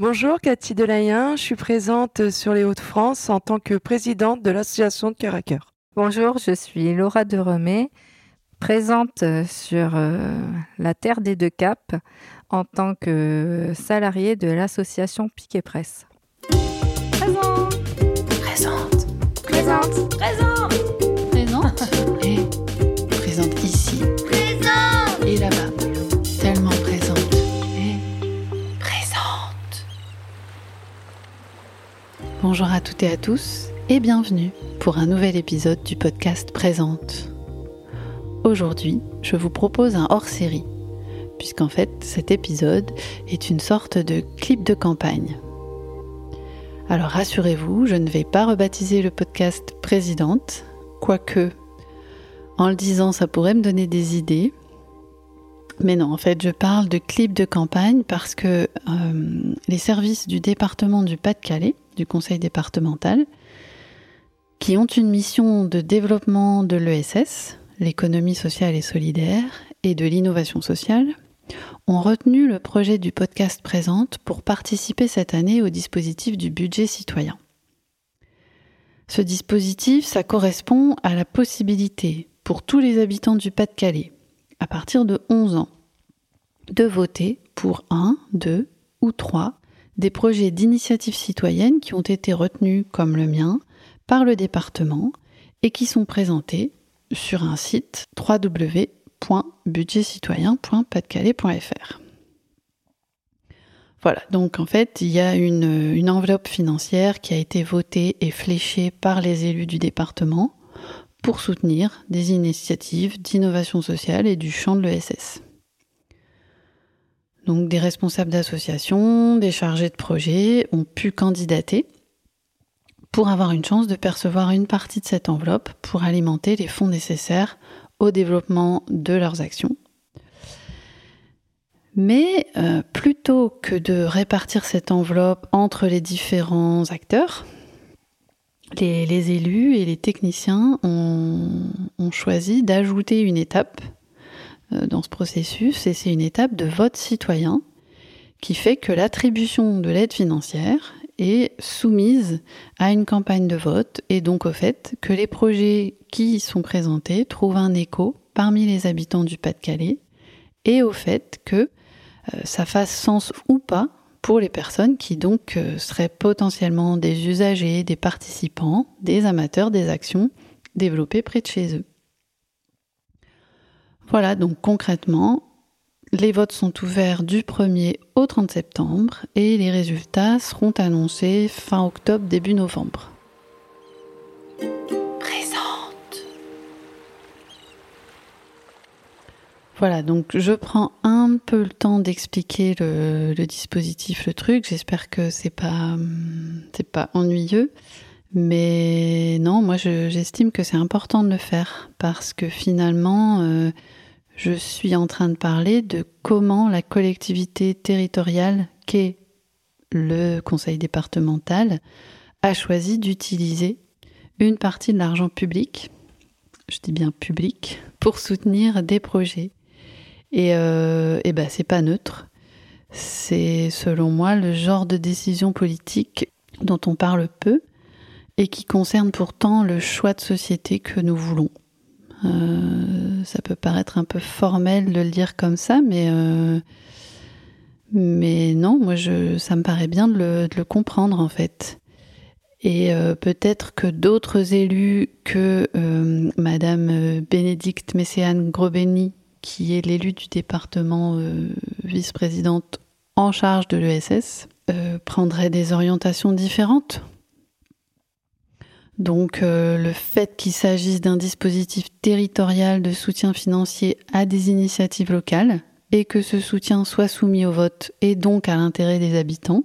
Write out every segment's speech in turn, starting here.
Bonjour Cathy Delayen, je suis présente sur les Hauts-de-France en tant que présidente de l'association de Cœur à Cœur. Bonjour, je suis Laura de Remé, présente sur euh, la Terre des Deux Caps en tant que salariée de l'association Piquet Presse. Présente Présente. Présente. Présente. Présente Bonjour à toutes et à tous et bienvenue pour un nouvel épisode du podcast Présente. Aujourd'hui, je vous propose un hors-série, puisqu'en fait cet épisode est une sorte de clip de campagne. Alors rassurez-vous, je ne vais pas rebaptiser le podcast Présidente, quoique en le disant ça pourrait me donner des idées. Mais non, en fait, je parle de clip de campagne parce que euh, les services du département du Pas-de-Calais, du conseil départemental, qui ont une mission de développement de l'ESS, l'économie sociale et solidaire, et de l'innovation sociale, ont retenu le projet du podcast Présente pour participer cette année au dispositif du budget citoyen. Ce dispositif, ça correspond à la possibilité pour tous les habitants du Pas-de-Calais, à partir de 11 ans, de voter pour un, deux ou trois des projets d'initiative citoyenne qui ont été retenus, comme le mien, par le département et qui sont présentés sur un site www.budgetcitoyen.patdecalais.fr. Voilà, donc en fait, il y a une, enveloppe financière qui a été votée et fléchée par les élus du département pour soutenir des initiatives d'innovation sociale et du champ de l'ESS. Donc des responsables d'associations, des chargés de projet ont pu candidater pour avoir une chance de percevoir une partie de cette enveloppe pour alimenter les fonds nécessaires au développement de leurs actions. Mais euh, plutôt que de répartir cette enveloppe entre les différents acteurs, les, élus et les techniciens ont, choisi d'ajouter une étape dans ce processus, et c'est une étape de vote citoyen qui fait que l'attribution de l'aide financière est soumise à une campagne de vote et donc au fait que les projets qui y sont présentés trouvent un écho parmi les habitants du Pas-de-Calais et au fait que euh, ça fasse sens ou pas pour les personnes qui donc euh, seraient potentiellement des usagers, des participants, des amateurs des actions développées près de chez eux. Voilà, donc concrètement, les votes sont ouverts du 1er au 30 septembre et les résultats seront annoncés fin octobre, début novembre. Présente Voilà, donc je prends un peu le temps d'expliquer le, le, dispositif, le truc. J'espère que c'est pas c'est pas ennuyeux, mais non, moi j'estime que c'est important de le faire parce que finalement, euh, je suis en train de parler de comment la collectivité territoriale qu'est le conseil départemental a choisi d'utiliser une partie de l'argent public, je dis bien public, pour soutenir des projets. Et, euh, ben c'est pas neutre. C'est selon moi le genre de décision politique dont on parle peu et qui concerne pourtant le choix de société que nous voulons. Euh, ça peut paraître un peu formel de le dire comme ça, mais euh, non, moi ça me paraît bien de le, comprendre en fait. Et euh, peut-être que d'autres élus que Madame Bénédicte Messéane Grobeni, qui est l'élu du département vice-présidente en charge de l'ESS, prendraient des orientations différentes. Donc euh, le fait qu'il s'agisse d'un dispositif territorial de soutien financier à des initiatives locales et que ce soutien soit soumis au vote et donc à l'intérêt des habitants,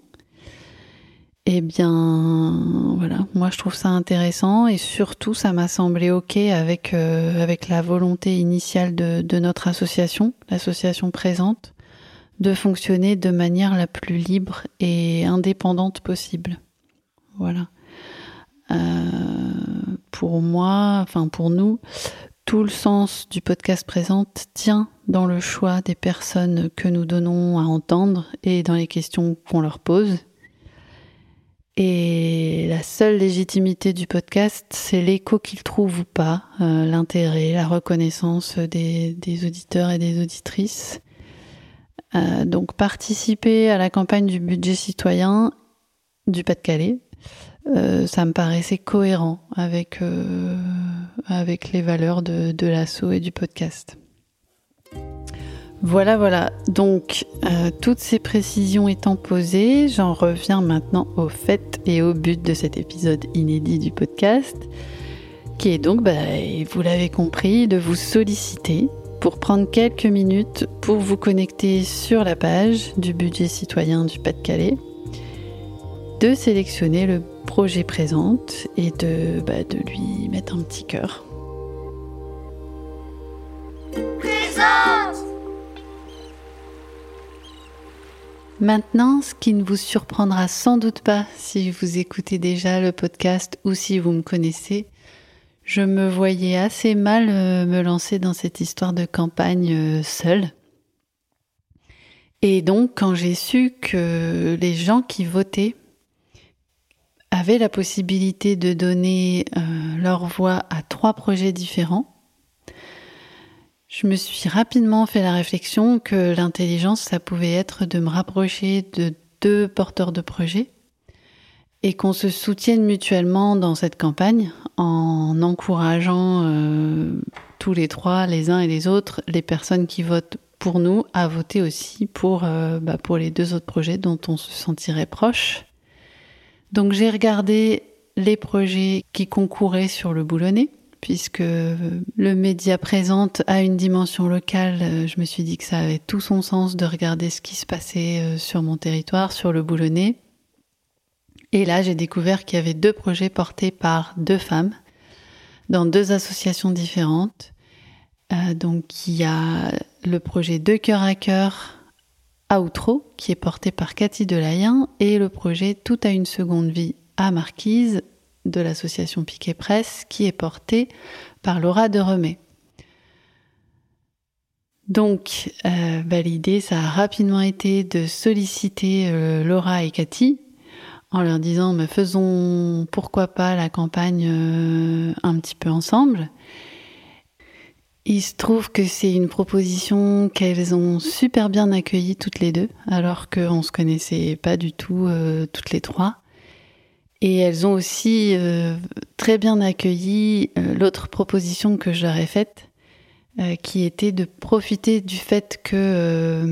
eh bien voilà, moi je trouve ça intéressant et surtout ça m'a semblé ok avec, euh, avec la volonté initiale de, de notre association, l'association présente, de fonctionner de manière la plus libre et indépendante possible. Voilà. Euh, pour moi, enfin pour nous, tout le sens du podcast présente tient dans le choix des personnes que nous donnons à entendre et dans les questions qu'on leur pose. Et la seule légitimité du podcast, c'est l'écho qu'il trouve ou pas, euh, l'intérêt, la reconnaissance des, auditeurs et des auditrices. Euh, donc participer à la campagne du budget citoyen du Pas-de-Calais, euh, ça me paraissait cohérent avec, euh, les valeurs de, de l'assaut et du podcast. Voilà, voilà. Donc, euh, toutes ces précisions étant posées, j'en reviens maintenant au fait et au but de cet épisode inédit du podcast, qui est donc, bah, vous l'avez compris, de vous solliciter pour prendre quelques minutes pour vous connecter sur la page du budget citoyen du Pas-de-Calais, de sélectionner le projet présente et de, bah, de lui mettre un petit cœur. Présente Maintenant, ce qui ne vous surprendra sans doute pas si vous écoutez déjà le podcast ou si vous me connaissez, je me voyais assez mal euh, me lancer dans cette histoire de campagne euh, seule. Et donc, quand j'ai su que les gens qui votaient avaient la possibilité de donner euh, leur voix à trois projets différents, je me suis rapidement fait la réflexion que l'intelligence, ça pouvait être de me rapprocher de deux porteurs de projets et qu'on se soutienne mutuellement dans cette campagne en encourageant euh, tous les trois, les uns et les autres, les personnes qui votent pour nous à voter aussi pour, euh, bah, pour les deux autres projets dont on se sentirait proche. Donc j'ai regardé les projets qui concouraient sur le boulonnet puisque le média présente a une dimension locale, euh, je me suis dit que ça avait tout son sens de regarder ce qui se passait euh, sur mon territoire, sur le Boulonnais. Et là, j'ai découvert qu'il y avait deux projets portés par deux femmes dans deux associations différentes. Euh, donc, il y a le projet De cœur à cœur à Outreau, qui est porté par Cathy Delayen, et le projet Tout à une seconde vie à Marquise, de l'association Piquet Presse qui est portée par Laura de Remet. Donc, euh, bah, l'idée, ça a rapidement été de solliciter euh, Laura et Cathy en leur disant, faisons pourquoi pas la campagne euh, un petit peu ensemble. Il se trouve que c'est une proposition qu'elles ont super bien accueillie toutes les deux, alors qu'on se connaissait pas du tout toutes les trois. Et elles ont aussi euh, très bien accueilli euh, l'autre proposition que je leur ai faite, euh, qui était de profiter du fait que,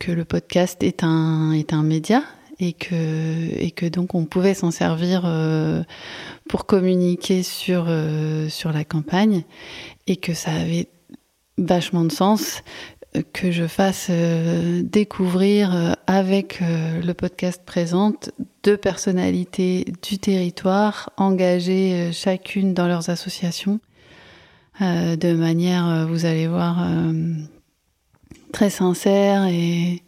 que le podcast est un, est un média et que, et que donc on pouvait s'en servir pour communiquer sur, sur la campagne et que ça avait vachement de sens que je fasse euh, découvrir euh, avec euh, le podcast présente deux personnalités du territoire engagées chacune dans leurs associations de manière, vous allez voir, très sincère et,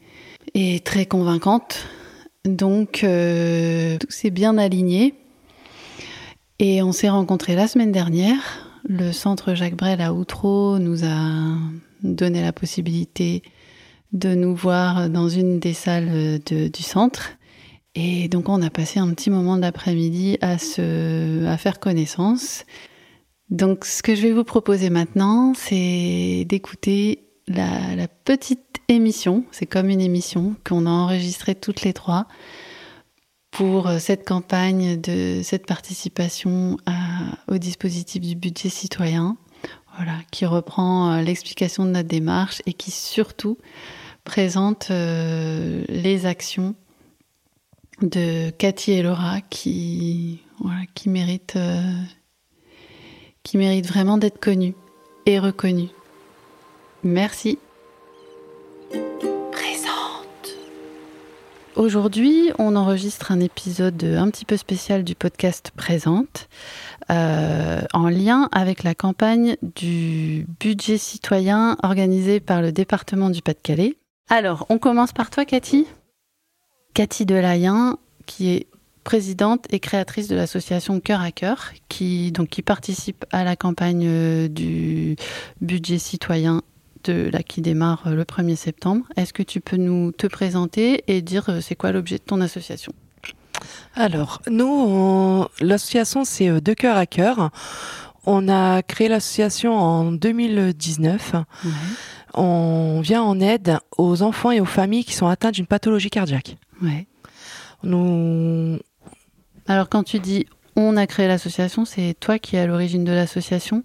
et très convaincante. Donc, tout s'est bien aligné. Et on s'est rencontrés la semaine dernière. Le centre Jacques Brel à Outreau nous a donner la possibilité de nous voir dans une des salles du centre. Et donc on a passé un petit moment d'après-midi à, se, à faire connaissance. Donc ce que je vais vous proposer maintenant, c'est d'écouter la, petite émission, c'est comme une émission qu'on a enregistrée toutes les trois pour cette campagne de cette participation au dispositif du budget citoyen. Voilà, qui reprend euh, l'explication de notre démarche et qui surtout présente euh, les actions de Cathy et Laura qui, voilà, qui, euh, qui méritent vraiment d'être connues et reconnues. Merci. Aujourd'hui, on enregistre un épisode un petit peu spécial du podcast Présente, euh, en lien avec la campagne du budget citoyen organisé par le département du Pas-de-Calais. Alors, on commence par toi, Cathy. Cathy Delayen, qui est présidente et créatrice de l'association Cœur à Cœur, qui, donc, qui participe à la campagne euh, du budget citoyen de la qui démarre euh, le 1er septembre. Est-ce que tu peux nous te présenter et dire euh, c'est quoi l'objet de ton association? Alors, nous, on- l'association, c'est euh, De Cœur à Cœur. On a créé l'association en 2019. On vient en aide aux enfants et aux familles qui sont atteints d'une pathologie cardiaque. Ouais. Nous, Alors quand tu dis on a créé l'association, c'est toi qui es à l'origine de l'association?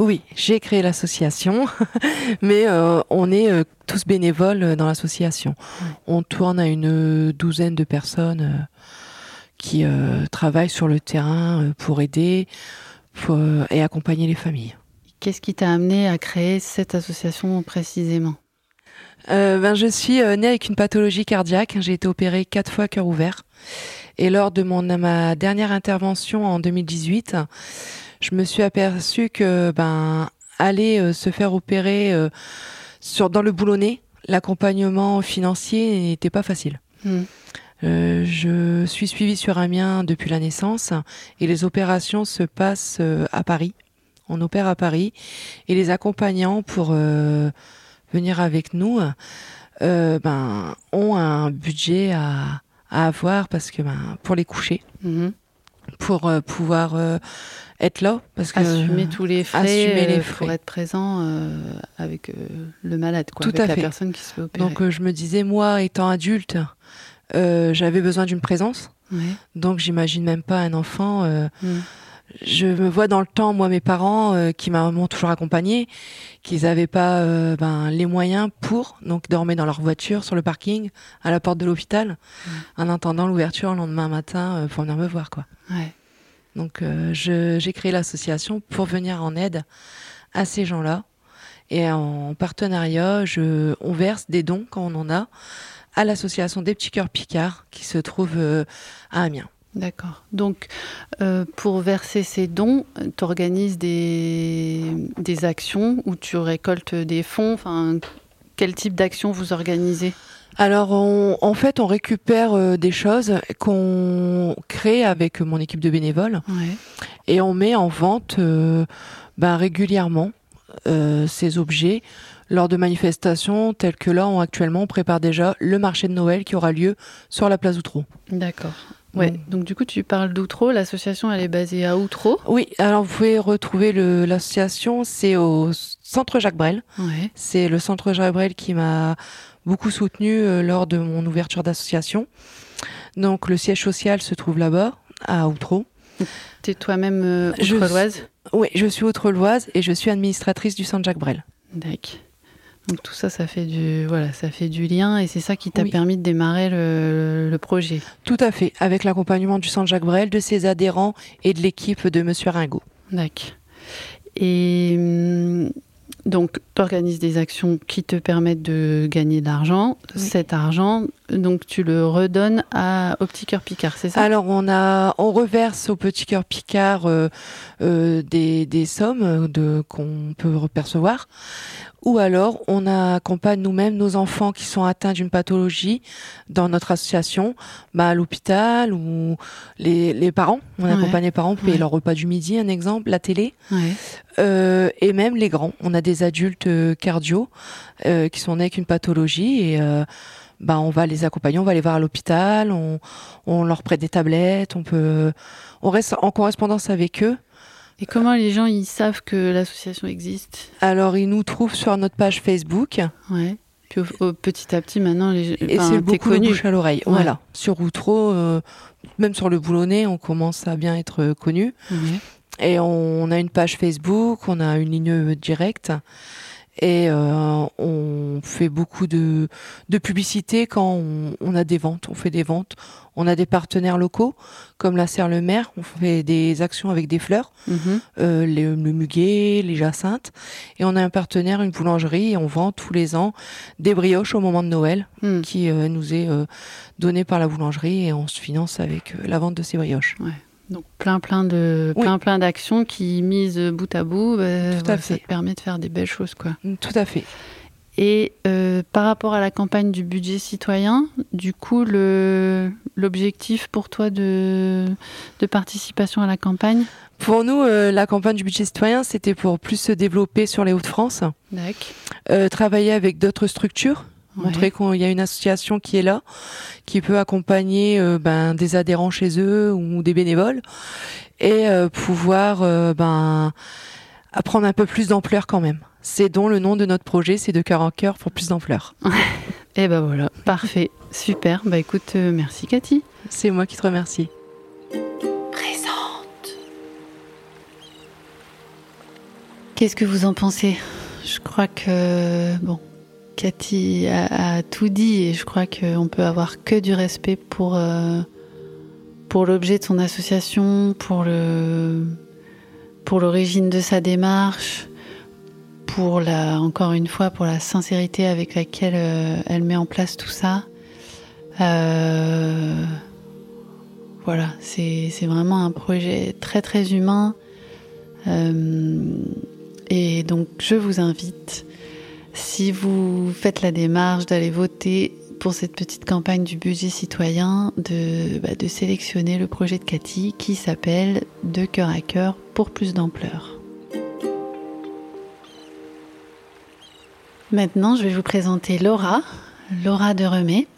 Oui, j'ai créé l'association, mais euh, on est euh, tous bénévoles euh, dans l'association. On tourne à une douzaine de personnes euh, qui travaillent sur le terrain pour aider pour, et accompagner les familles. Qu'est-ce qui t'a amené à créer cette association précisément? Ben, je suis née avec une pathologie cardiaque. J'ai été opérée quatre fois à cœur ouvert. Et lors de mon, ma dernière intervention en 2018, je me suis aperçue que ben, aller euh, se faire opérer euh, sur, dans le boulonnais, l'accompagnement financier n'était pas facile. Hmm. Euh, je suis suivie sur Amiens depuis la naissance et les opérations se passent euh, à Paris. On opère à Paris et les accompagnants pour euh, venir avec nous ben, ont un budget à, à avoir parce que ben, pour les coucher, Mhm. Pour euh, pouvoir euh, être là, parce que Assumer tous les frais, assumer les euh, frais. pour être présent avec le malade, quoi, Tout avec à la fait. personne qui se fait opérer. donc je me disais moi étant adulte, j'avais besoin d'une présence. Ouais. Donc j'imagine même pas un enfant. Mm. Je me vois dans le temps, moi, mes parents euh, qui m'ont toujours accompagné, qu'ils n'avaient pas euh, ben, les moyens pour, donc dormaient dans leur voiture sur le parking à la porte de l'hôpital, en attendant l'ouverture le lendemain matin euh, pour venir me voir, quoi. Donc euh, j'ai créé l'association pour venir en aide à ces gens-là. Et en partenariat, je, on verse des dons quand on en a à l'association des petits cœurs Picard qui se trouve euh, à Amiens. D'accord. Donc, euh, pour verser ces dons, tu organises des, des actions où tu récoltes des fonds. Enfin, quel type d'action vous organisez? Alors, on- en fait, on récupère euh, des choses qu'on crée avec mon équipe de bénévoles Ouais. et on met en vente euh, ben, régulièrement euh, ces objets lors de manifestations telles que là, on, actuellement, on prépare déjà le marché de Noël qui aura lieu sur la place Outreau. D'accord. Ouais. Mm. Donc, du coup, tu parles d'Outreau. L'association, elle est basée à Outreau. Oui, alors vous pouvez retrouver l'association, c'est au centre Jacques Brel. Ouais. C'est le centre Jacques Brel qui m'a beaucoup soutenu euh, lors de mon ouverture d'association. Donc le siège social se trouve là-bas, à Outreau. Tu es toi-même euh, outre-loise Oui, je suis outre-loise et je suis administratrice du centre Jacques Brel. D'accord. Donc tout ça, ça fait du voilà, ça fait du lien et c'est ça qui t'a Oui. permis de démarrer le, le projet. Tout à fait, avec l'accompagnement du centre Jacques Brel, de ses adhérents et de l'équipe de Monsieur Ringot. D'accord. Et hum, donc, tu organises des actions qui te permettent de gagner de l'argent. Oui. Cet argent, donc tu le redonnes à, au petit cœur Picard, c'est ça? Alors on a, on reverse au Petit Cœur Picard euh, euh, des, des sommes de qu'on peut percevoir, ou alors on accompagne nous-mêmes nos enfants qui sont atteints d'une pathologie dans notre association, bah, à l'hôpital ou les, les parents. On Ouais. accompagne les parents pour payer Ouais. leur repas du midi, un exemple, la télé, Ouais. euh, et même les grands. On a des adultes euh, cardio euh, qui sont nés avec une pathologie et euh, bah, on va les accompagner, on va les voir à l'hôpital, on, on leur prête des tablettes, on peut, on reste en correspondance avec eux. Et comment les gens ils savent que l'association existe? Alors ils nous trouvent sur notre page Facebook Ouais. Puis au- au- petit à petit, maintenant, les et c'est beaucoup connu. bouche à l'oreille. Ouais. Voilà, sur Outreau, euh, même sur le Boulonnais, on commence à bien être euh, connu. Et on a une page Facebook, on a une ligne directe. Et euh, on fait beaucoup de, de publicité quand on, on a des ventes. On fait des ventes. On a des partenaires locaux, comme la Serre le Maire. On fait des actions avec des fleurs, Mhm. euh, les- le muguet, les jacinthes. Et on a un partenaire, une boulangerie, et on vend tous les ans des brioches au moment de Noël, Hmm. qui euh, nous est euh, donné par la boulangerie, et on se finance avec la vente de ces brioches. Donc plein plein de Oui. plein plein d'actions qui mises bout à bout, bah, Tout à voilà, ça fait. te permet de faire des belles choses quoi. Tout à fait. Et euh, par rapport à la campagne du budget citoyen, du coup, le, l'objectif pour toi de, de participation à la campagne? Pour nous, euh, la campagne du budget citoyen, c'était pour plus se développer sur les Hauts-de-France, euh, travailler avec d'autres structures, Ouais. montrer qu'il y a une association qui est là, qui peut accompagner euh, ben, des adhérents chez eux ou des bénévoles, et euh, pouvoir euh, ben, prendre un peu plus d'ampleur quand même. C'est donc le nom de notre projet, c'est de cœur en cœur pour plus d'ampleur. Et ben voilà, parfait, super. Bah écoute, euh, merci Cathy. C'est moi qui te remercie. Présente. Qu'est-ce que vous en pensez? Je crois que bon, Cathy a, tout dit et je crois qu'on peut avoir que du respect pour euh, pour l'objet de son association, pour le pour l'origine de sa démarche, pour la encore une fois pour la sincérité avec laquelle euh, elle met en place tout ça. Euh, voilà, c'est vraiment un projet très très humain. Et donc, je vous invite, si vous faites la démarche d'aller voter pour cette petite campagne du budget citoyen, de, bah, de sélectionner le projet de Cathy qui s'appelle De cœur à cœur pour plus d'ampleur. Maintenant, je vais vous présenter Laura, Laura de Remet,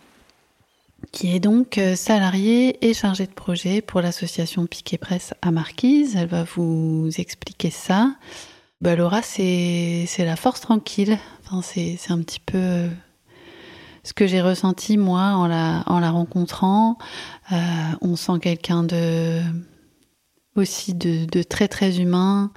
qui est donc euh, salariée et chargée de projet pour l'association Piquet Presse à Marquise. Elle va vous expliquer ça. Bah, Laura, c'est la force tranquille. C'est un petit peu euh, ce que j'ai ressenti moi en la, en la rencontrant. Euh, on sent quelqu'un de aussi de, très très humain,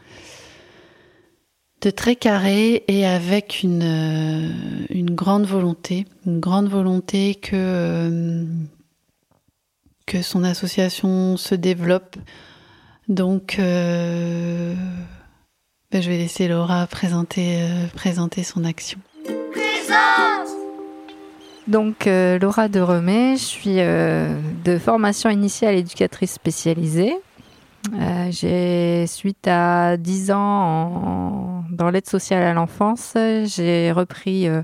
de très carré et avec une, euh, grande volonté, une grande volonté que, que son association se développe. Donc, je vais laisser Laura présenter, euh, présenter son action. Présente. Donc, euh, Laura de Remet, je suis euh, de formation initiale éducatrice spécialisée. Euh, j'ai, suite à 10 ans en- dans l'aide sociale à l'enfance, j'ai repris euh,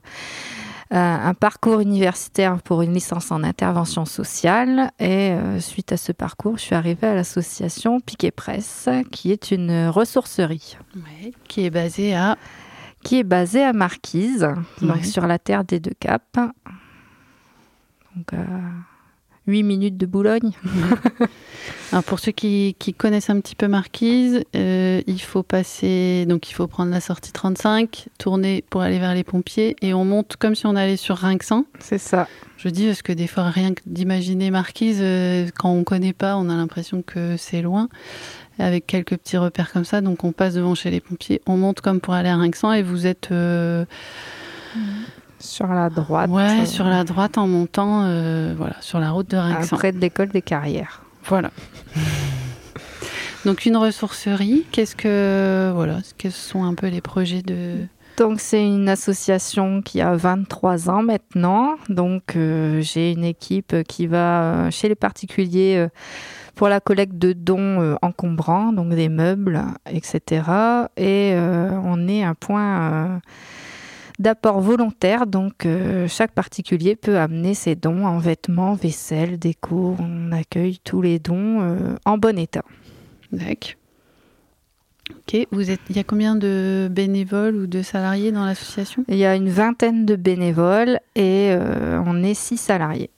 un, un parcours universitaire pour une licence en intervention sociale. Et euh, suite à ce parcours, je suis arrivée à l'association Piquet Presse, qui est une ressourcerie Ouais, qui est basée à qui est basée à Marquise, donc sur la terre des deux caps. Donc, à 8 minutes de Boulogne. Alors pour ceux qui, qui connaissent un petit peu Marquise, euh, il faut passer, donc il faut prendre la sortie 35, tourner pour aller vers les pompiers et on monte comme si on allait sur Rinxan. C'est ça. Je dis parce que des fois rien que d'imaginer Marquise, euh, quand on connaît pas, on a l'impression que c'est loin, avec quelques petits repères comme ça. Donc on passe devant chez les pompiers, on monte comme pour aller à Rinxan et vous êtes euh, Sur la droite. ouais euh, sur la droite en montant, euh, voilà sur la route de Rinxan. Près de l'école des carrières. Voilà. Donc une ressourcerie, qu'est-ce que voilà, quels sont un peu les projets de Donc, c'est une association qui a 23 ans maintenant. Donc, euh, j'ai une équipe qui va chez les particuliers euh, pour la collecte de dons euh, encombrants, donc des meubles, etc. Et on est un point d'apport volontaire. Donc, euh, chaque particulier peut amener ses dons en vêtements, vaisselle, déco. On accueille tous les dons euh, en bon état. D'accord. Ok, vous êtes il y a combien de bénévoles ou de salariés dans l'association? Il y a une vingtaine de bénévoles et euh, on est six salariés.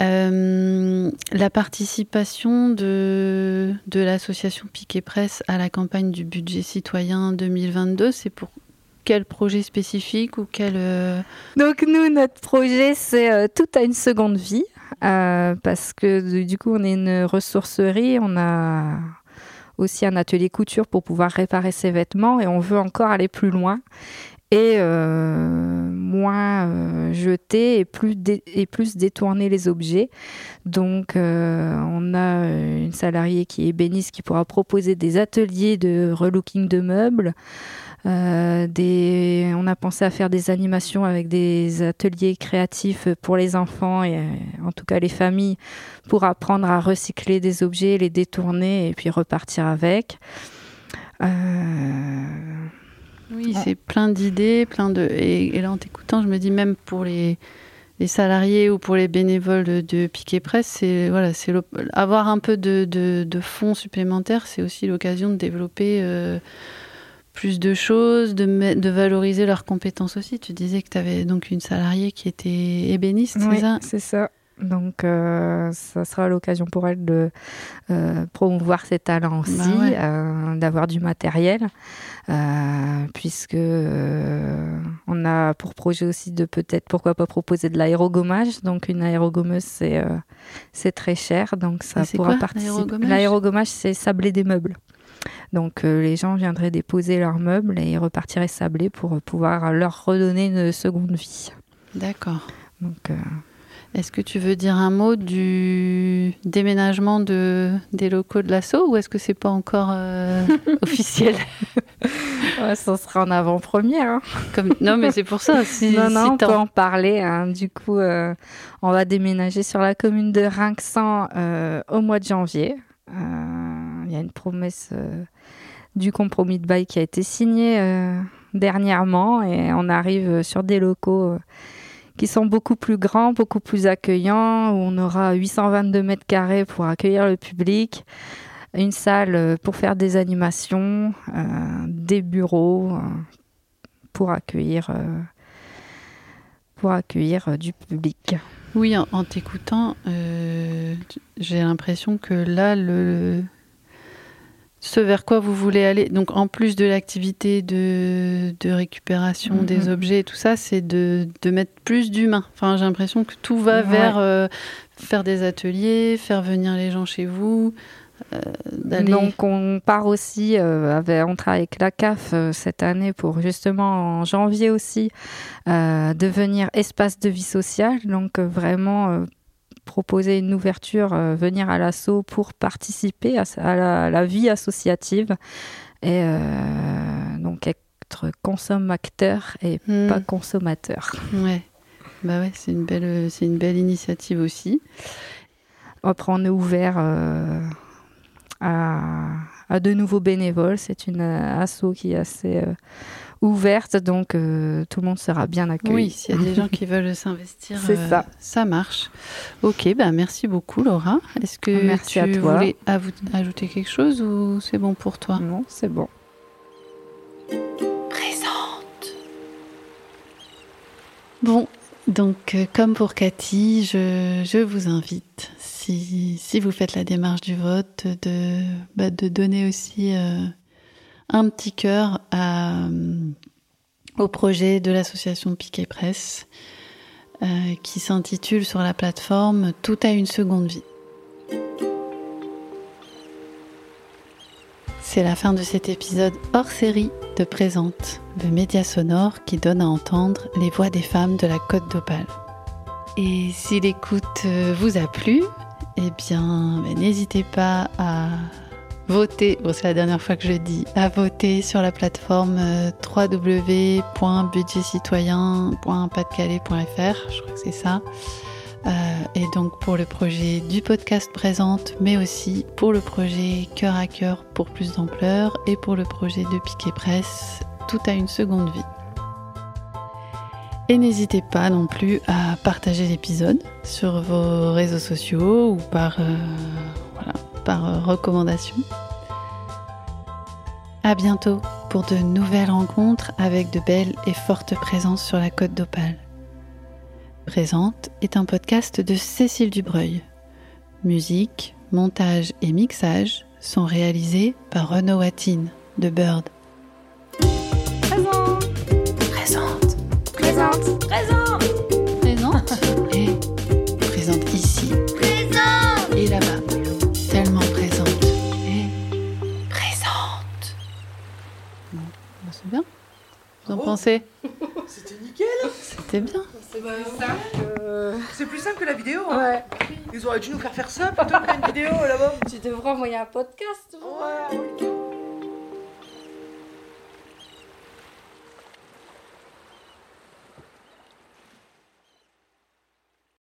Euh, la participation de, de l'association Piquet Presse à la campagne du budget citoyen 2022, c'est pour quel projet spécifique ou quel euh, Donc nous, notre projet, c'est euh, tout à une seconde vie parce que du coup, on est une ressourcerie, on a aussi un atelier couture pour pouvoir réparer ses vêtements et on veut encore aller plus loin et euh, moins euh, jeter et plus, et plus détourner les objets. Donc euh, on a euh, une salariée qui est ébéniste qui pourra proposer des ateliers de relooking de meubles. Euh, des, on a pensé à faire des animations avec des ateliers créatifs pour les enfants et euh, en tout cas les familles pour apprendre à recycler des objets, les détourner et puis repartir avec. Euh, Oui, c'est plein d'idées, plein de. Et, et là, en t'écoutant, je me dis même pour les, les salariés ou pour les bénévoles de, de Piquet Presse, c'est voilà, c'est l'op- avoir un peu de, de, de fonds supplémentaires, c'est aussi l'occasion de développer euh, plus de choses, de, me- de valoriser leurs compétences aussi. Tu disais que tu avais donc une salariée qui était ébéniste, Oui, c'est ça? c'est ça. Donc, euh, ça sera l'occasion pour elle de euh, promouvoir ses talents aussi, Bah ouais. euh, d'avoir du matériel, puisque on a pour projet aussi de peut-être, pourquoi pas proposer de l'aérogommage. Donc, une aérogommeuse, c'est c'est très cher, donc ça Et pourra quoi, participer. l'aérogommage c'est sabler des meubles. Donc, euh, les gens viendraient déposer leurs meubles et repartiraient sabler pour pouvoir leur redonner une seconde vie. D'accord. Donc, euh, Est-ce que tu veux dire un mot du déménagement de, des locaux de l'assaut ou est-ce que c'est pas encore euh, officiel? Ouais, ça sera en avant-première. hein. Comme... Non, mais c'est pour ça. Si, non, non, si on peut en parler. hein. Du coup, euh, on va déménager sur la commune de Rinxan euh, au mois de janvier. Il y a une promesse du compromis de bail qui a été signé euh, dernièrement et on arrive sur des locaux qui sont beaucoup plus grands, beaucoup plus accueillants, où on aura 822 mètres carrés pour accueillir le public, une salle euh, pour faire des animations, euh, des bureaux euh, pour accueillir, pour accueillir du public. Oui, en, t'écoutant, j'ai l'impression que là, le, ce vers quoi vous voulez aller, donc en plus de l'activité de, de récupération Mhm. des objets et tout ça, c'est de, de mettre plus d'humains. Enfin, j'ai l'impression que tout va Ouais. vers euh, faire des ateliers, faire venir les gens chez vous. euh, Donc on part aussi, euh, avec, on travaille avec la CAF euh, cette année pour justement en janvier aussi devenir espace de vie sociale. Donc vraiment proposer une ouverture, euh, venir à l'assaut pour participer à, la, à la vie associative et euh, donc être consommateur et Hmm. pas consommateur. Ouais. Bah ouais, c'est une belle, c'est une belle initiative aussi. Après, on est ouvert euh, à, à de nouveaux bénévoles. C'est une asso qui est assez ouverte, donc euh, tout le monde sera bien accueilli. Oui, s'il y a des gens qui veulent s'investir, C'est euh, ça. ça marche. Ok, bah merci beaucoup Laura. Est-ce que Merci tu à toi. voulais ajouter quelque chose ou c'est bon pour toi? Non, c'est bon. Bon, donc euh, comme pour Cathy, je, je vous invite, si, si vous faites la démarche du vote, de, bah, de donner aussi euh, un petit cœur euh, au projet de l'association Piquet Presse euh, qui s'intitule sur la plateforme Tout a une seconde vie. C'est la fin de cet épisode hors série de Présente, le média sonore qui donne à entendre les voix des femmes de la Côte d'Opale. Et si l'écoute euh, vous a plu, eh bien, ben, n'hésitez pas à voter, bon, c'est la dernière fois que je dis, à voter sur la plateforme euh, www.budgetcitoyen.pasdecalais.fr, je crois que c'est ça. Euh, et donc pour le projet du podcast présente, mais aussi pour le projet Cœur à Cœur pour plus d'ampleur et pour le projet de Piquet Presse, tout a une seconde vie. Et n'hésitez pas non plus à partager l'épisode sur vos réseaux sociaux ou par, euh, par euh, recommandation. À bientôt pour de nouvelles rencontres avec de belles et fortes présences sur la côte d'Opale. Présente est un podcast de Cécile Dubreuil. Musique, montage et mixage sont réalisés par Renaud Watine de Bird. Présent Présente, Présente Présent présente Vous en Bravo. pensez C'était nickel. C'était bien. C'est plus simple que la vidéo. hein. Ouais, Ils auraient dû nous faire faire ça plutôt qu'une vidéo là-bas. tu devrais envoyer un podcast. Ouais.